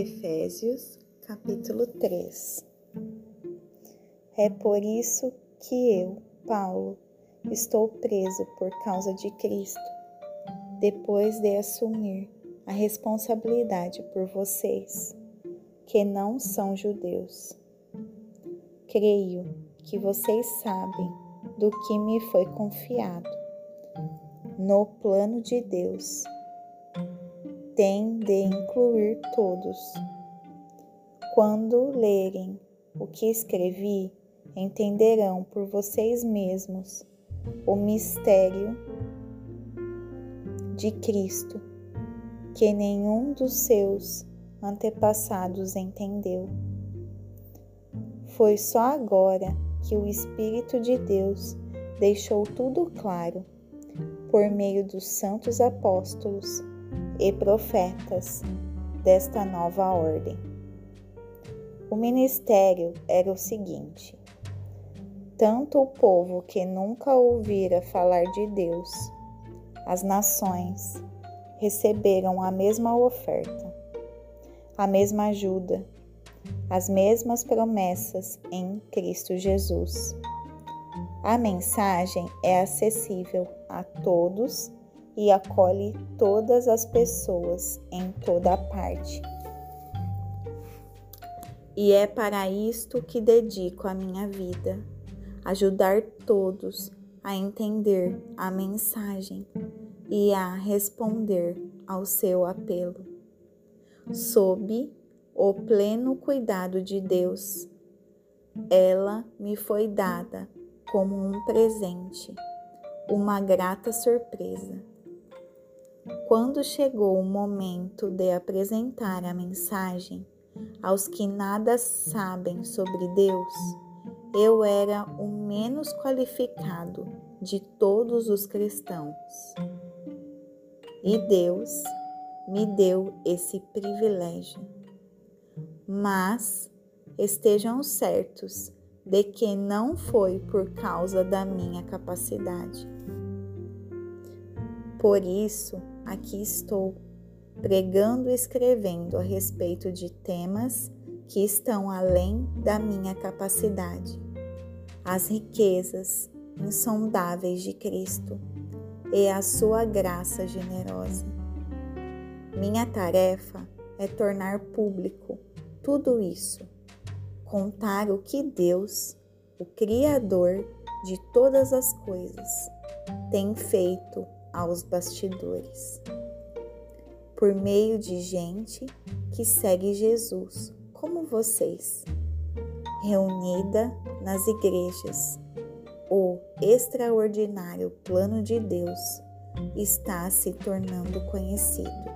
Efésios, capítulo 3 É por isso que eu, Paulo, estou preso por causa de Cristo, depois de assumir a responsabilidade por vocês, que não são judeus. Creio que vocês sabem do que me foi confiado no plano de Deus tem de incluir todos. Quando lerem o que escrevi, entenderão por vocês mesmos o mistério de Cristo, que nenhum dos seus antepassados entendeu. Foi só agora que o Espírito de Deus deixou tudo claro por meio dos santos apóstolos e profetas desta nova ordem. O ministério era o seguinte: tanto o povo que nunca ouvira falar de Deus, as nações, receberam a mesma oferta, a mesma ajuda, as mesmas promessas em Cristo Jesus. A mensagem é acessível a todos e acolhe todas as pessoas em toda parte. E é para isto que dedico a minha vida, ajudar todos a entender a mensagem e a responder ao seu apelo. Sob o pleno cuidado de Deus, ela me foi dada como um presente, uma grata surpresa. Quando chegou o momento de apresentar a mensagem aos que nada sabem sobre Deus, eu era o menos qualificado de todos os cristãos. E Deus me deu esse privilégio. Mas estejam certos de que não foi por causa da minha capacidade. Por isso, aqui estou, pregando e escrevendo a respeito de temas que estão além da minha capacidade. As riquezas insondáveis de Cristo e a sua graça generosa. Minha tarefa é tornar público tudo isso, contar o que Deus, o Criador de todas as coisas, tem feito aos bastidores, por meio de gente que segue Jesus, como vocês, reunida nas igrejas. O extraordinário plano de Deus está se tornando conhecido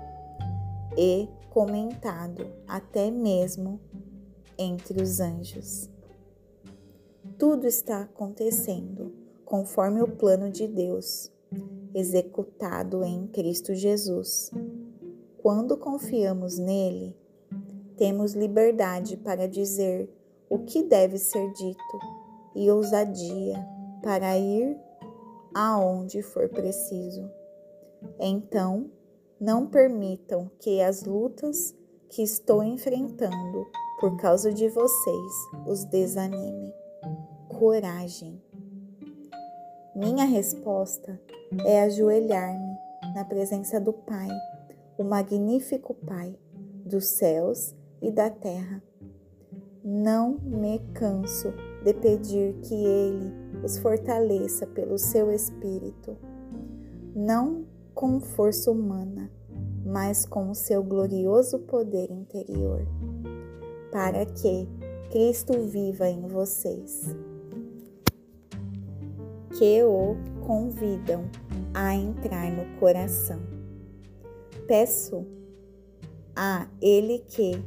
e comentado até mesmo entre os anjos. Tudo está acontecendo conforme o plano de Deus executado em Cristo Jesus. Quando confiamos nele, temos liberdade para dizer o que deve ser dito e ousadia para ir aonde for preciso. Então, não permitam que as lutas que estou enfrentando por causa de vocês os desanime. Coragem. Minha resposta é ajoelhar-me na presença do Pai, o magnífico Pai dos céus e da terra. Não me canso de pedir que Ele os fortaleça pelo seu Espírito, não com força humana, mas com o seu glorioso poder interior, para que Cristo viva em vocês. Que o convidam a entrar no coração. Peço a Ele que,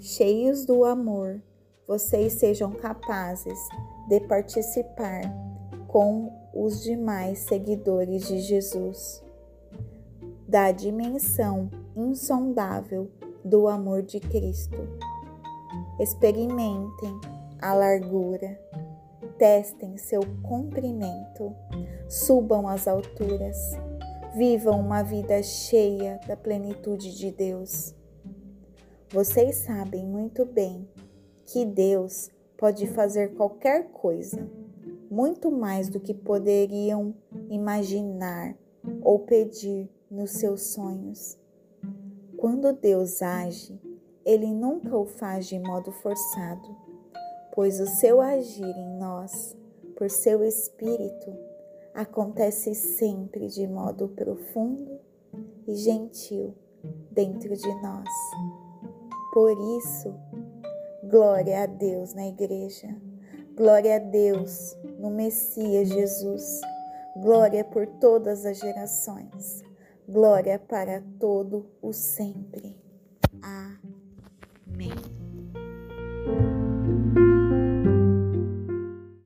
cheios do amor, vocês sejam capazes de participar com os demais seguidores de Jesus da dimensão insondável do amor de Cristo. Experimentem a largura, testem seu comprimento, subam às alturas, vivam uma vida cheia da plenitude de Deus. Vocês sabem muito bem que Deus pode fazer qualquer coisa, muito mais do que poderiam imaginar ou pedir nos seus sonhos. Quando Deus age, ele nunca o faz de modo forçado, pois o seu agir em nós, por seu Espírito, acontece sempre de modo profundo e gentil dentro de nós. Por isso, glória a Deus na igreja, glória a Deus no Messias Jesus, glória por todas as gerações, glória para todo o sempre. Amém.